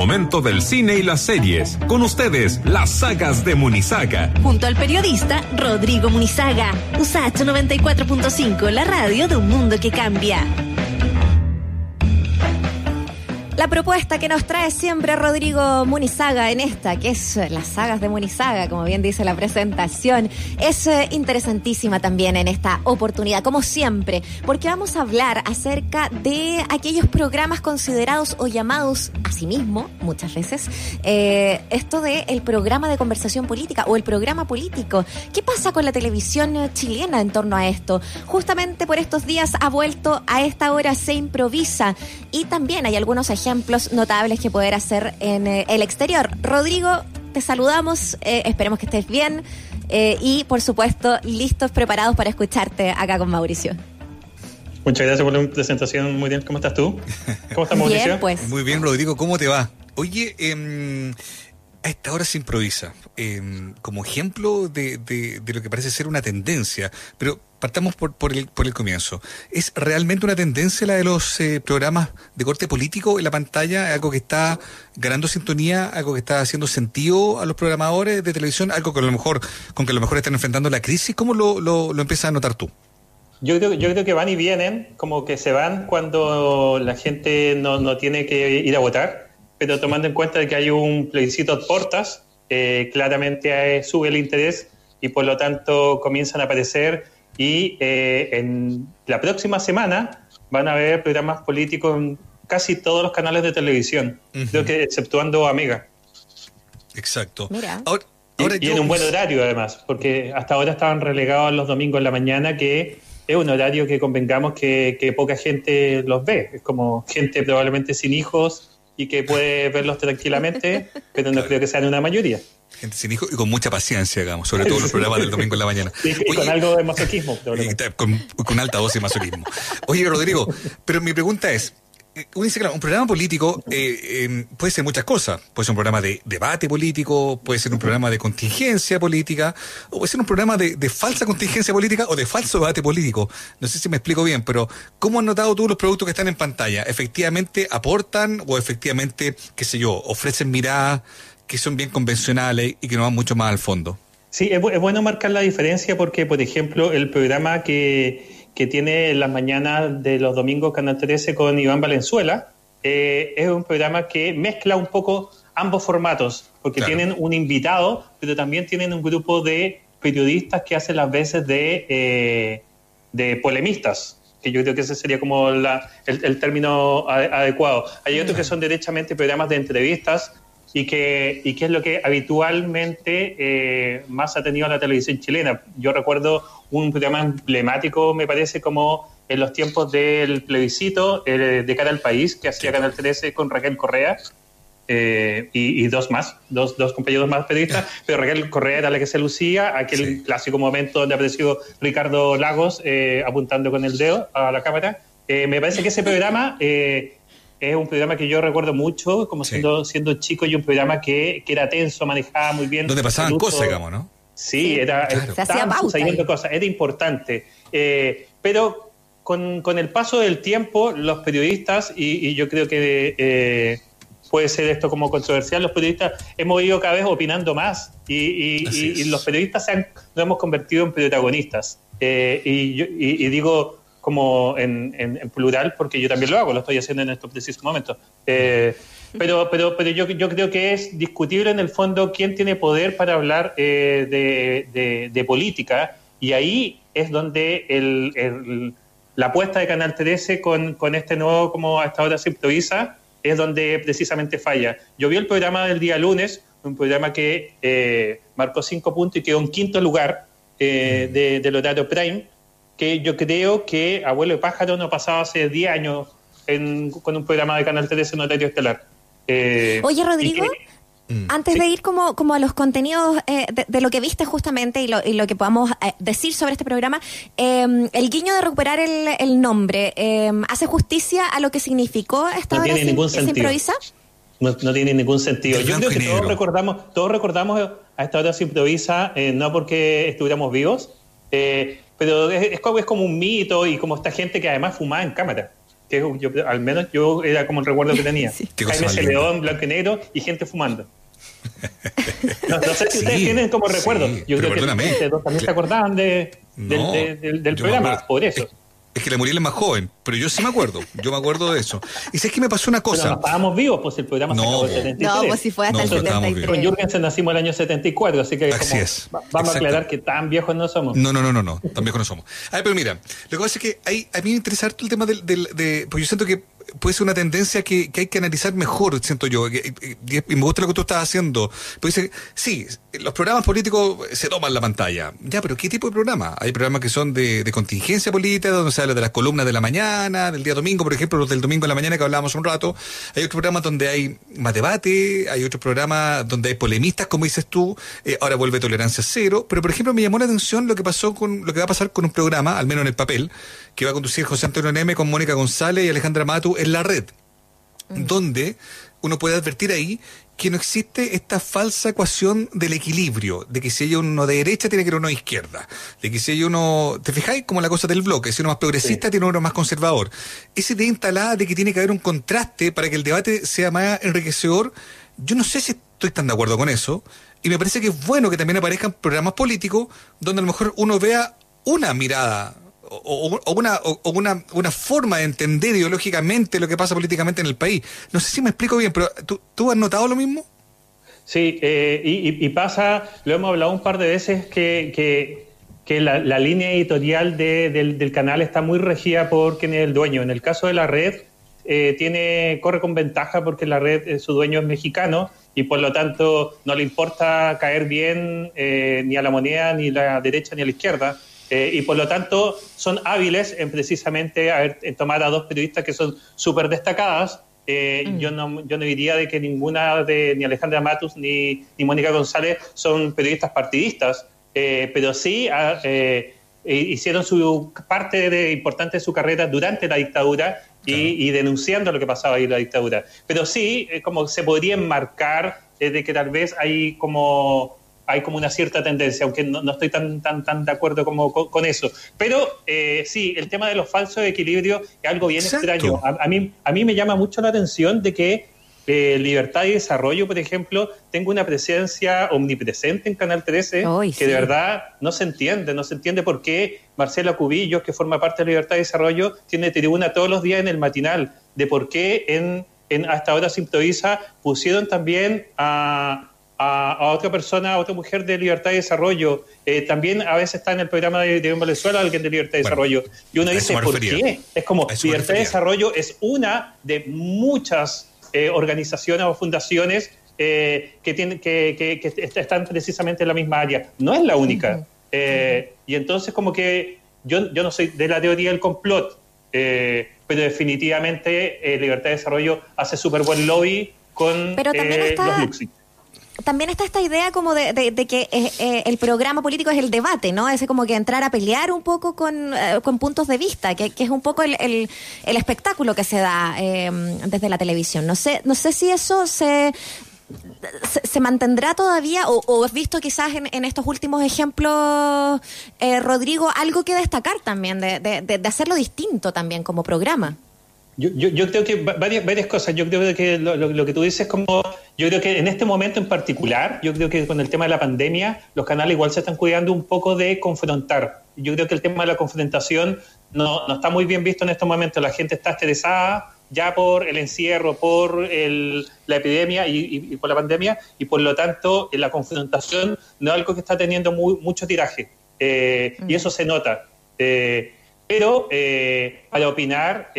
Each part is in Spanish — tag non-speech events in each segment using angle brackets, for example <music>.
Momento del cine y las series. Con ustedes, las sagas de Munizaga. Junto al periodista Rodrigo Munizaga. USACH 94.5, la radio de un mundo que cambia. La propuesta que nos trae siempre Rodrigo Munizaga en esta, que es las sagas de Munizaga, como bien dice la presentación, es eh, interesantísima también en esta oportunidad, como siempre, porque vamos a hablar acerca de aquellos programas considerados o llamados a sí mismo, muchas veces, eh, esto de el programa de conversación política o el programa político. ¿Qué pasa con la televisión chilena en torno a esto? Justamente por estos días ha vuelto a esta hora se improvisa y también hay algunos ejemplos ejemplos notables que poder hacer en eh, el exterior. Rodrigo, te saludamos, eh, esperemos que estés bien eh, y por supuesto listos, preparados para escucharte acá con Mauricio. Muchas gracias por la presentación. Muy bien, ¿cómo estás tú? ¿Cómo estás, <laughs> Mauricio? Bien, pues. Muy bien, Rodrigo, ¿cómo te va? Oye, eh, a esta hora se improvisa, em, como ejemplo de, de, lo que parece ser una tendencia, pero partamos por, por, el, por el comienzo. ¿Es realmente una tendencia la de los eh, programas de corte político en la pantalla? ¿Algo que está ganando sintonía? ¿Algo que está haciendo sentido a los programadores de televisión? ¿Algo que a lo mejor, con que a lo mejor están enfrentando la crisis? ¿Cómo lo, lo, lo empiezas a notar tú? Yo creo, yo creo que van y vienen, como que se van cuando la gente no, no tiene que ir a votar pero tomando en cuenta que hay un plebiscito a portas, eh, claramente eh, sube el interés y por lo tanto comienzan a aparecer y eh, en la próxima semana van a haber programas políticos en casi todos los canales de televisión, creo que exceptuando Amiga. Exacto. Mira. Ahora, y, y en un buen horario además, porque hasta ahora estaban relegados los domingos en la mañana que es un horario que convengamos que, que poca gente los ve, es como gente probablemente sin hijos y que puede verlos tranquilamente, <laughs> pero no creo que sean una mayoría. Gente sin hijos y con mucha paciencia, digamos, sobre todo los programas del domingo en la mañana. y con algo de masoquismo. Con, con, alta dosis de masoquismo. Oye, Rodrigo, pero mi pregunta es, uno dice, claro, un programa político eh, eh, puede ser muchas cosas. Puede ser un programa de debate político, puede ser un programa de contingencia política, o puede ser un programa de, de, falsa contingencia política o de falso debate político. No sé si me explico bien, pero ¿cómo has notado tú los productos que están en pantalla? ¿Efectivamente aportan o efectivamente, qué sé yo, ofrecen miradas que son bien convencionales y que no van mucho más al fondo? Sí, es, es bueno marcar la diferencia porque, por ejemplo, el programa que que tiene las mañanas de los domingos Canal 13 con Iván Valenzuela. Eh, es un programa que mezcla un poco ambos formatos, porque claro. tienen un invitado, pero también tienen un grupo de periodistas que hacen las veces de, eh, de polemistas, que yo creo que ese sería como la, el, el, término adecuado. Hay otros que son derechamente programas de entrevistas y que, y que es lo que habitualmente eh, más ha tenido la televisión chilena. Yo recuerdo un programa emblemático, me parece, como en los tiempos del plebiscito eh, de cara al país, que hacía Canal 13 con Raquel Correa. Eh, y, y, dos más, dos, dos compañeros más periodistas, <laughs> pero Raquel Correa era la que se lucía, aquel sí. clásico momento donde apareció Ricardo Lagos eh, apuntando con el dedo a la cámara. Eh, me parece que ese programa eh, es un programa que yo recuerdo mucho, como sí. siendo, siendo chico, y un programa que, que era tenso, manejaba muy bien. Donde pasaban cosas, digamos, ¿no? Sí, era, claro. estaban sucediendo cosas, era importante. Eh, pero con, con, el paso del tiempo, los periodistas, y, y yo creo que eh, puede ser esto como controversial, los periodistas hemos ido cada vez opinando más y, y, y los periodistas se han, nos hemos convertido en protagonistas. Eh, y, yo, y digo como en, en, en, plural, porque yo también lo hago, lo estoy haciendo en estos precisos momentos. Eh, pero pero, pero yo, yo creo que es discutible en el fondo quién tiene poder para hablar eh, de, de, de, política, y ahí es donde el, el, la apuesta de Canal 13 con, con este nuevo, como hasta ahora se improvisa, es donde precisamente falla. Yo vi el programa del día lunes, un programa que eh, marcó cinco puntos y quedó en quinto lugar eh, de, del horario Prime, que yo creo que Abuelo de Pájaro no pasaba hace 10 años en, con un programa de Canal 13 en horario estelar. Eh, Oye, Rodrigo. Mm, antes sí. de ir como, como a los contenidos eh, de, de, lo que viste justamente y lo, y lo que podamos eh, decir sobre este programa, eh, el guiño de recuperar el, el nombre, eh, ¿hace justicia a lo que significó esta no hora tiene ningún se, sentido. se improvisa? No, no, tiene ningún sentido. Yo creo que todos recordamos, todos recordamos a esta hora se improvisa, eh, no porque estuviéramos vivos, eh, pero es, es, como, es, como, un mito y como esta gente que además fumaba en cámara. que yo, al menos yo era como el recuerdo que tenía. <laughs> Jaime C. León, blanco y negro y gente fumando. <laughs> No, sé si ustedes tienen como recuerdo. yo creo que ustedes también se acordaban de, del, programa, por eso. Es que la Muriel es más joven, pero yo sí me acuerdo. Yo me acuerdo de eso. Y sé que me pasó una cosa. Pero no estábamos vivos, pues el programa no, se acabó en el 73. No, pues si fue hasta el 73. Con Jürgensen nacimos el año 74, así que así es. vamos a aclarar que tan viejos no somos. No, no, no, no, no, tan viejos no somos. A ver, pero mira, lo que pasa es que hay, a mí me interesa el tema del, del, de, pues yo siento que puede ser una tendencia que, que, hay que analizar mejor, siento yo. Y, me gusta lo que tú estás haciendo. Pues sí, los programas políticos se toman la pantalla. Ya, pero ¿qué tipo de programa? Hay programas que son de, de, contingencia política, donde se habla de las columnas de la mañana, del día domingo, por ejemplo, los del domingo en la mañana que hablábamos un rato. Hay otros programas donde hay más debate, hay otros programas donde hay polemistas, como dices tú. Eh, ahora vuelve tolerancia cero. Pero, por ejemplo, me llamó la atención lo que pasó con, lo que va a pasar con un programa, al menos en el papel, que va a conducir José Antonio Neme con Mónica González y Alejandra Matu en la red, donde uno puede advertir ahí que no existe esta falsa ecuación del equilibrio, de que si hay uno de derecha tiene que ir uno de izquierda, de que si hay uno, ¿te fijáis? Como la cosa del bloque, si uno más progresista tiene uno más conservador. Esa idea instalada de que tiene que haber un contraste para que el debate sea más enriquecedor, yo no sé si estoy tan de acuerdo con eso, y me parece que es bueno que también aparezcan programas políticos donde a lo mejor uno vea una mirada o, o una, una, forma de entender ideológicamente lo que pasa políticamente en el país. No sé si me explico bien, pero ¿tú, tú has notado lo mismo? Sí, eh, y, pasa, lo hemos hablado un par de veces, que, que, la, línea editorial del, canal está muy regida por quien es el dueño. En el caso de la red, eh, tiene corre con ventaja porque la red, eh, su dueño es mexicano y por lo tanto no le importa caer bien ni a la moneda, ni a la derecha, ni a la izquierda eh, y por lo tanto son hábiles en precisamente haber, en tomar a dos periodistas que son súper destacadas. Eh, mm. yo, no, yo no diría de que ninguna de ni Alejandra Matus ni, ni Mónica González son periodistas partidistas, eh, pero sí ah, hicieron su parte de, importante de su carrera durante la dictadura y, y, denunciando lo que pasaba ahí en la dictadura. Pero sí, como se podría enmarcar de que tal vez hay como hay como una cierta tendencia, aunque no, estoy tan, tan, tan de acuerdo como con, eso. Pero eh, sí, el tema de los falsos equilibrios es algo bien extraño. A, mí, a mí me llama mucho la atención de que eh, Libertad y Desarrollo, por ejemplo, tenga una presencia omnipresente en Canal 13 que de verdad no se entiende, no se entiende por qué Marcela Cubillos, que forma parte de Libertad y Desarrollo, tiene tribuna todos los días en el matinal, de por qué en, en hasta ahora se improvisa, pusieron también a a, otra persona, a otra mujer de Libertad y Desarrollo. Eh, también a veces está en el programa de, de Venezuela alguien de Libertad y Desarrollo. Y uno dice, ¿por qué? Es como, Libertad y Desarrollo es una de muchas eh, organizaciones o fundaciones eh, que, tienen, que, que, están precisamente en la misma área. No es la única. y entonces como que yo, yo no soy de la teoría del complot, pero definitivamente Libertad y Desarrollo hace súper buen lobby con los Luxi también está esta idea como de, que eh, eh, el programa político es el debate, ¿no? Es como que entrar a pelear un poco con, eh, puntos de vista, que, es un poco el, el, espectáculo que se da desde la televisión. No sé, no sé si eso se, se, mantendrá todavía o, has visto quizás en, estos últimos ejemplos, Rodrigo, algo que destacar también, de, de hacerlo distinto también como programa. Yo, yo, creo que varias, varias cosas. Yo creo que lo, que tú dices como, yo creo que en este momento en particular, yo creo que con el tema de la pandemia, los canales igual se están cuidando un poco de confrontar. Yo creo que el tema de la confrontación no, no está muy bien visto en estos momentos. La gente está estresada ya por el encierro, por el, la epidemia y, por la pandemia, y por lo tanto la confrontación no es algo que está teniendo mucho tiraje. Eh, y eso se nota. Eh, pero eh, para opinar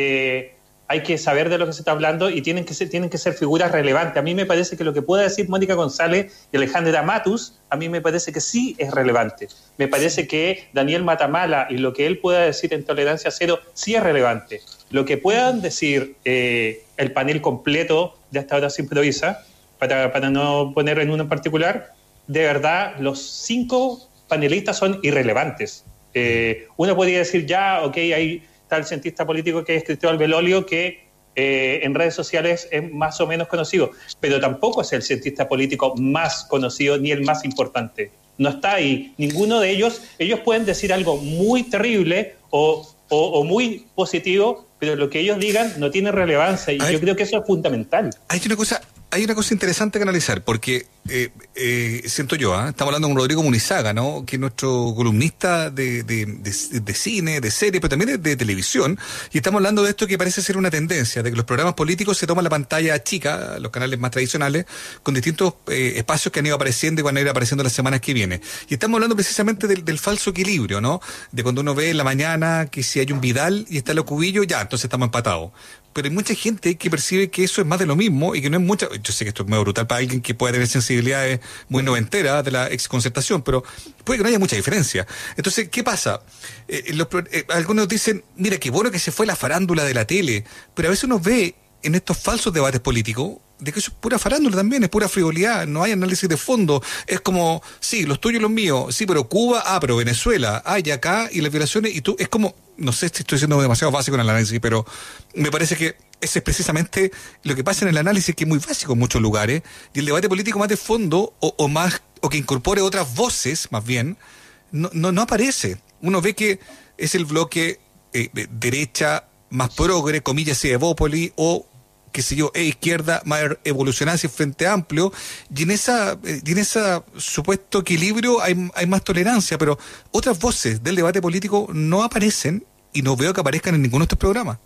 hay que saber de lo que se está hablando y tienen que ser, tienen que ser figuras relevantes. A mí me parece que lo que pueda decir Mónica González y Alejandra Matus, a mí me parece que sí es relevante. Me parece que Daniel Matamala y lo que él pueda decir en Tolerancia Cero sí es relevante. Lo que puedan decir eh, el panel completo de hasta ahora se improvisa, para, para no poner en uno en particular, de verdad los cinco panelistas son irrelevantes. Eh, uno podría decir ya, ok, hay el cientista político que es Cristóbal Belolio, que eh, en redes sociales es más o menos conocido, pero tampoco es el cientista político más conocido ni el más importante. No está ahí. Ninguno de ellos, ellos pueden decir algo muy terrible o, muy positivo, pero lo que ellos digan no tiene relevancia y yo creo que eso es fundamental. Hay una cosa, hay una cosa interesante que analizar, porque eh, eh, siento yo, ¿ah? estamos hablando con Rodrigo Munizaga, ¿no? que es nuestro columnista de, de, de, cine, de serie, pero también de, televisión, y estamos hablando de esto que parece ser una tendencia, de que los programas políticos se toman la pantalla chica, los canales más tradicionales, con distintos eh, espacios que han ido apareciendo y van a ir apareciendo las semanas que vienen. Y estamos hablando precisamente del, del, falso equilibrio, ¿no? De cuando uno ve en la mañana que si hay un Vidal y está lo cubillo, ya, entonces estamos empatados pero hay mucha gente que percibe que eso es más de lo mismo y que no es mucha. Yo sé que esto es muy brutal para alguien que puede tener sensibilidades muy noventeras de la exconcertación, pero puede que no haya mucha diferencia. Entonces, ¿qué pasa? Eh, eh, algunos dicen, mira, qué bueno que se fue la farándula de la tele, pero a veces uno ve en estos falsos debates políticos de que eso es pura farándula también, es pura frivolidad, no hay análisis de fondo. Es como, sí, los tuyos y los míos, sí, pero Cuba, ah, pero Venezuela, ah, acá, y las violaciones, y tú, es como, no sé si estoy siendo demasiado básico en el análisis, pero me parece que ese es precisamente lo que pasa en el análisis, que es muy básico en muchos lugares, y el debate político más de fondo, o, más, o que incorpore otras voces, más bien, no, no, no aparece. Uno ve que es el bloque eh, derecha más progre, comillas, Evópoli, o qué sé yo, e izquierda más evolucionada hacia Frente Amplio, y en esa, eh, en ese supuesto equilibrio hay, hay más tolerancia, pero otras voces del debate político no aparecen y no veo que aparezcan en ninguno de estos programas.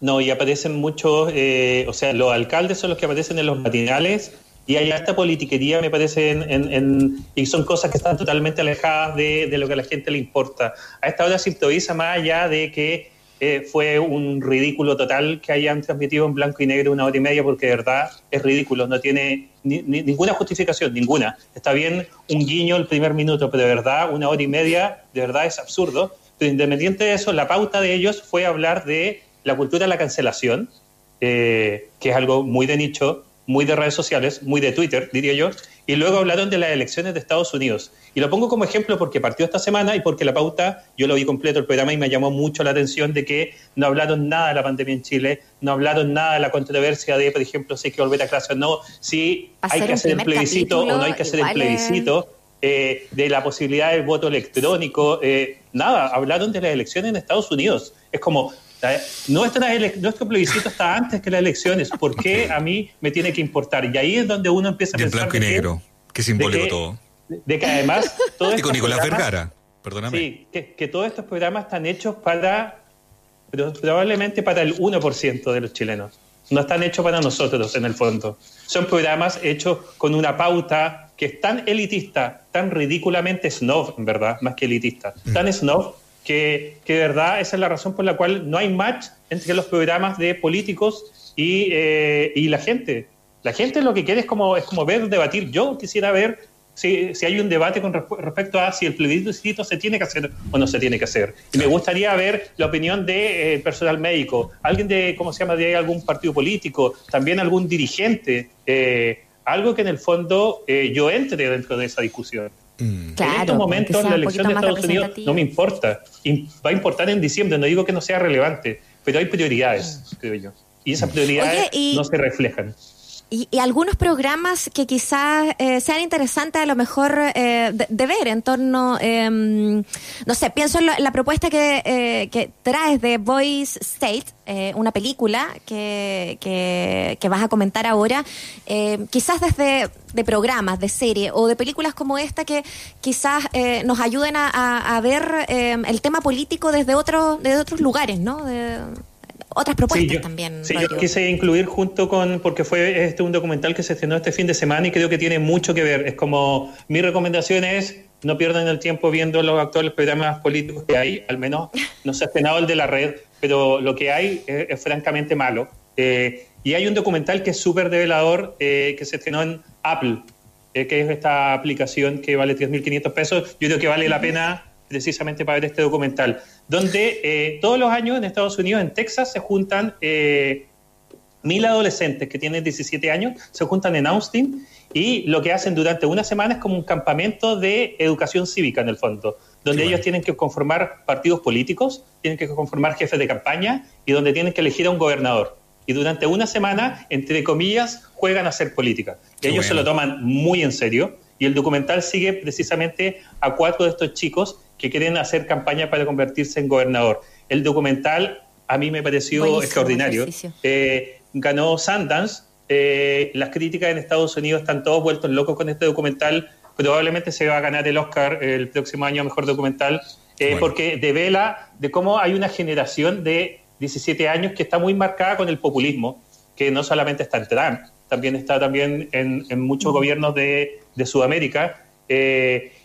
No, y aparecen muchos, eh, o sea, los alcaldes son los que aparecen en los matinales y hay esta politiquería, me parece, en, y son cosas que están totalmente alejadas de, de, lo que a la gente le importa. A esta hora se improvisa más allá de que eh, fue un ridículo total que hayan transmitido en blanco y negro una hora y media, porque de verdad es ridículo, no tiene ninguna justificación, ninguna. Está bien un guiño el primer minuto, pero de verdad una hora y media, de verdad es absurdo. Pero independiente de eso, la pauta de ellos fue hablar de la cultura de la cancelación, eh, que es algo muy de nicho, muy de redes sociales, muy de Twitter, diría yo, y luego hablaron de las elecciones de Estados Unidos. Y lo pongo como ejemplo porque partió esta semana y porque la pauta, yo lo vi completo el programa y me llamó mucho la atención de que no hablaron nada de la pandemia en Chile, no hablaron nada de la controversia de, por ejemplo, si hay que volver a clase o no, si hay que hacer el plebiscito o no hay que hacer el plebiscito. Eh, de la posibilidad del voto electrónico, eh, nada, hablaron de las elecciones en Estados Unidos. Es como, nuestro plebiscito está antes que las elecciones. ¿Por qué a mí me tiene que importar? Y ahí es donde uno empieza a pensar. blanco y negro. Qué simbólico todo. De que además. <laughs> y con Nicolás Vergara, perdóname. Sí, que, todos estos programas están hechos para. probablemente para el 1% de los chilenos. No están hechos para nosotros, en el fondo. Son programas hechos con una pauta que es tan elitista, tan ridículamente snob, en verdad, más que elitista, mm. tan snob que, de verdad esa es la razón por la cual no hay match entre los programas de políticos y, eh, y la gente. La gente lo que quiere es como, es como ver, debatir. Yo quisiera ver si, si hay un debate con respecto a si el plebiscito se tiene que hacer o no se tiene que hacer. Y me gustaría ver la opinión del de, eh, personal médico, alguien de, ¿cómo se llama?, de algún partido político, también algún dirigente, eh, algo que en el fondo yo entre dentro de esa discusión. Mm. en estos momentos la elección de Estados Unidos no me importa. Va a importar en diciembre, no digo que no sea relevante, pero hay prioridades, mm. creo yo. Y esas prioridades no se reflejan. Y, algunos programas que quizás eh, sean interesantes a lo mejor eh, de, ver en torno, em, no sé, pienso en, la propuesta que, eh, que, traes de Voice State, una película que, que, vas a comentar ahora, quizás desde de programas, de serie o de películas como esta que quizás nos ayuden a, a ver em, el tema político desde, otro, desde otros lugares, ¿no? De, otras propuestas también. Sí, yo quise incluir junto con, porque fue este un documental que se estrenó este fin de semana y creo que tiene mucho que ver. Es como, mi recomendación es, no pierdan el tiempo viendo los actuales programas políticos que hay, al menos <laughs> no se ha estrenado el de la red, pero lo que hay es, francamente malo. Eh, y hay un documental que es súper develador, eh, que se estrenó en Apple, eh, que es esta aplicación que vale 3.500 pesos. Yo creo que vale la pena precisamente para ver este documental, donde eh, todos los años en Estados Unidos, en Texas, se juntan eh, mil adolescentes que tienen 17 años, se juntan en Austin y lo que hacen durante una semana es como un campamento de educación cívica en el fondo, donde ellos tienen que conformar partidos políticos, tienen que conformar jefes de campaña y donde tienen que elegir a un gobernador. Y durante una semana, entre comillas, juegan a hacer política. Y ellos se lo toman muy en serio. Y el documental sigue precisamente a cuatro de estos chicos que quieren hacer campaña para convertirse en gobernador. El documental a mí me pareció extraordinario. Eh, ganó Sundance. Eh, las críticas en Estados Unidos están todos vueltos locos con este documental. Probablemente se va a ganar el Oscar el próximo año mejor documental, eh, porque devela de cómo hay una generación de 17 años que está muy marcada con el populismo, que no solamente está en Trump, también está también en, muchos gobiernos de, Sudamérica.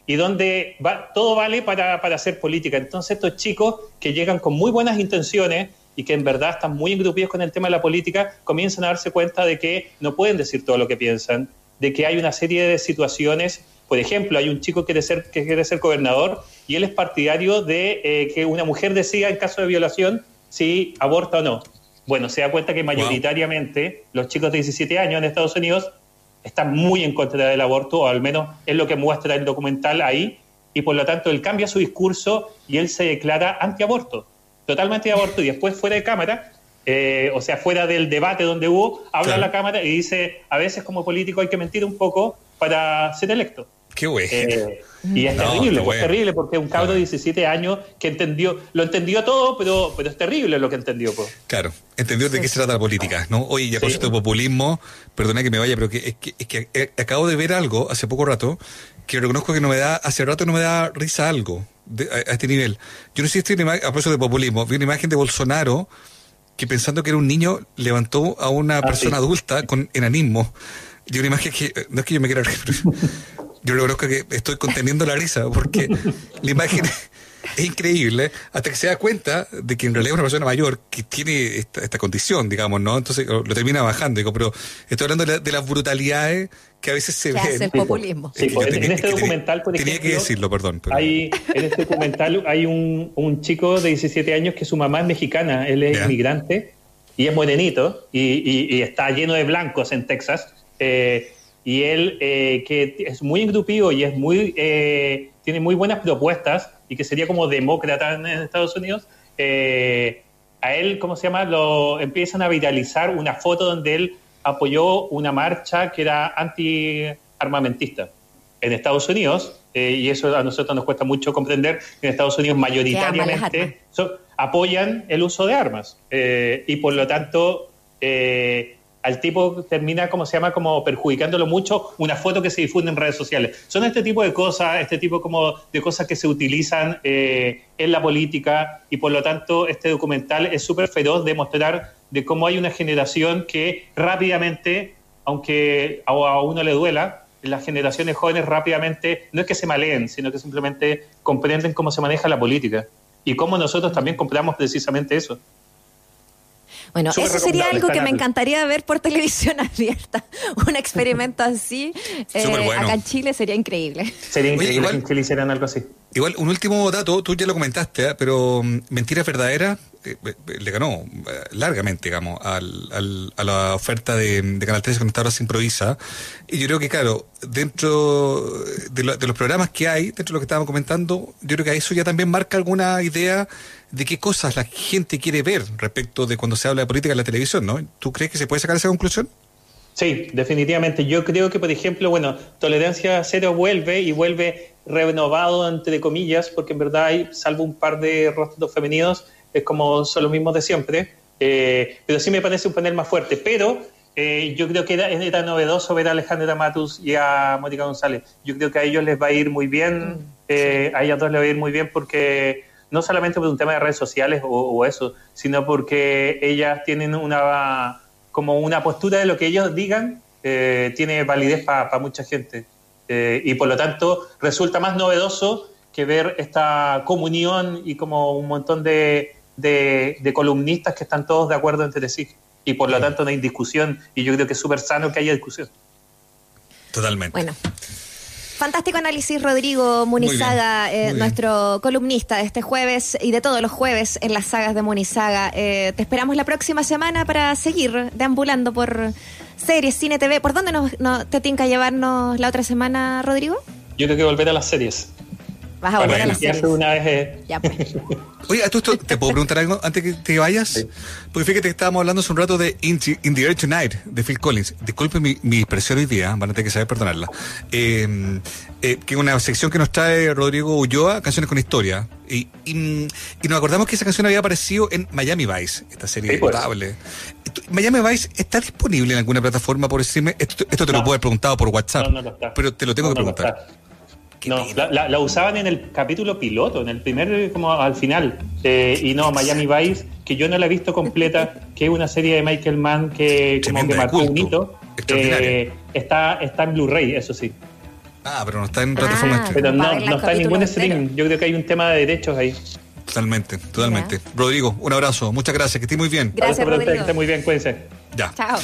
Y donde va, todo vale para, para, hacer política. Entonces estos chicos que llegan con muy buenas intenciones, y que en verdad están muy engrupidos con el tema de la política, comienzan a darse cuenta de que no pueden decir todo lo que piensan, de que hay una serie de situaciones, por ejemplo, hay un chico que quiere ser, que quiere ser gobernador y él es partidario de eh, que una mujer decida en caso de violación si aborta o no. Bueno, se da cuenta que mayoritariamente los chicos de 17 años en Estados Unidos están muy en contra del aborto, o al menos es lo que muestra el documental ahí, y por lo tanto él cambia su discurso y él se declara antiaborto totalmente de aborto y después fuera de cámara, eh, o sea, fuera del debate donde hubo, habla a la cámara y dice, a veces como político hay que mentir un poco para ser electo. Qué güey. Eh, y es terrible, es terrible, porque un cabro de 17 años que entendió, lo entendió todo, pero, pero es terrible lo que entendió. Pues. Claro, entendió de qué se trata la política, ¿no? Oye, ya por de populismo, perdona que me vaya, pero que, es, que, es que acabo de ver algo hace poco rato que reconozco que no me da, hace rato no me da risa algo a, este nivel. Yo no sé si estoy a propósito de populismo, vi una imagen de Bolsonaro que pensando que era un niño levantó a una ah, persona adulta con enanismo. Y una imagen que, no es que yo me quiera reír, yo reconozco que estoy conteniendo la risa porque la imagen es increíble hasta que se da cuenta de que en realidad es una persona mayor que tiene esta, condición, digamos, ¿no? Entonces lo, termina bajando, digo, pero estoy hablando de, las brutalidades que a veces se ve Hace el populismo. Sí, en, este documental, por ejemplo. Tenía que decirlo, perdón. Hay, en este documental hay un, un, chico de 17 años que su mamá es mexicana, él es inmigrante y es morenito y, y, está lleno de blancos en Texas. Eh, y él, eh, que es muy engrupido y es muy, eh, tiene muy buenas propuestas y que sería como demócrata en Estados Unidos, a él, ¿cómo se llama? Lo empiezan a viralizar una foto donde él apoyó una marcha que era anti-armamentista en Estados Unidos, eh, y eso a nosotros nos cuesta mucho comprender, en Estados Unidos mayoritariamente apoyan el uso de armas, eh, y por lo tanto eh, al tipo termina, como se llama, como perjudicándolo mucho una foto que se difunde en redes sociales. Son este tipo de cosas, este tipo como de cosas que se utilizan en la política, y por lo tanto este documental es súper feroz de mostrar de cómo hay una generación que rápidamente, aunque a uno le duela, las generaciones jóvenes rápidamente no es que se maleen, sino que simplemente comprenden cómo se maneja la política y cómo nosotros también compramos precisamente eso. Bueno, eso sería algo que me encantaría ver por <laughs> televisión abierta. Un experimento así. Eh, acá en Chile sería increíble. Sería increíble que en Chile hicieran algo así. Igual, un último dato, tú ya lo comentaste, ¿eh? pero mm, mentiras verdaderas eh, le ganó largamente, digamos, al, a la oferta de, Canal 13 cuando ahora se improvisa. Y yo creo que, claro, dentro de, de, los programas que hay, dentro de lo que estábamos comentando, yo creo que eso ya también marca alguna idea de qué cosas la gente quiere ver respecto de cuando se habla de política en la televisión, ¿no? ¿Tú crees que se puede sacar esa conclusión? Sí, definitivamente. Yo creo que, por ejemplo, bueno, Tolerancia Cero vuelve y vuelve renovado, entre comillas, porque en verdad hay, salvo un par de rostros femeninos, es como son los mismos de siempre. Eh, pero sí me parece un panel más fuerte. Pero eh, yo creo que era, era, novedoso ver a Alejandra Matus y a Mónica González. Yo creo que a ellos les va a ir muy bien, mm, eh, a ellas dos les va a ir muy bien porque no solamente por un tema de redes sociales o, eso, sino porque ellas tienen una como una postura de lo que ellos digan eh, tiene validez para mucha gente eh, y por lo tanto resulta más novedoso que ver esta comunión y como un montón de, de, columnistas que están todos de acuerdo entre sí y por lo tanto no hay discusión y yo creo que es súper sano que haya discusión. Totalmente. Bueno. Fantástico análisis, Rodrigo Munizaga, eh, nuestro columnista de este jueves y de todos los jueves en las sagas de Munizaga. Eh, te esperamos la próxima semana para seguir deambulando por series, cine, TV. ¿Por dónde nos, te tiene que llevarnos la otra semana, Rodrigo? Yo tengo que volver a las series. Vas a volver a la iniciarse serie. una vez. eh, Ya, pues. <laughs> Oye, ¿a tú esto, ¿te puedo preguntar algo antes que te vayas? Sí. Porque fíjate que estábamos hablando hace un rato de In, the- In the Air Tonight, de Phil Collins. Disculpe mi, mi expresión hoy día, van a tener que saber perdonarla. Eh, eh, que es una sección que nos trae Rodrigo Ulloa, Canciones con Historia. Y, y, y nos acordamos que esa canción había aparecido en Miami Vice, esta serie Sí, pues. Miami Vice está disponible en alguna plataforma por decirme. Esto, esto te lo No. puedo haber preguntado por WhatsApp. No, no lo está. Pero te lo tengo No, que no lo preguntar. está. Qué No, la, la- la usaban en el capítulo piloto, en el primer, como al final. Eh, y no, Miami Vice, que yo no la he visto completa, que es una serie de Michael Mann que como que marcó un hito. Eh, está, está en Blu-ray, eso sí. Ah, pero no está en Ah. plataforma streaming. Pero no, no está en ningún streaming. Yo creo que hay un tema de derechos ahí. Totalmente, totalmente. Rodrigo, un abrazo. Muchas gracias. Que estés muy bien. Gracias, Rodrigo. Que esté muy bien, cuídense. Ya. Chao.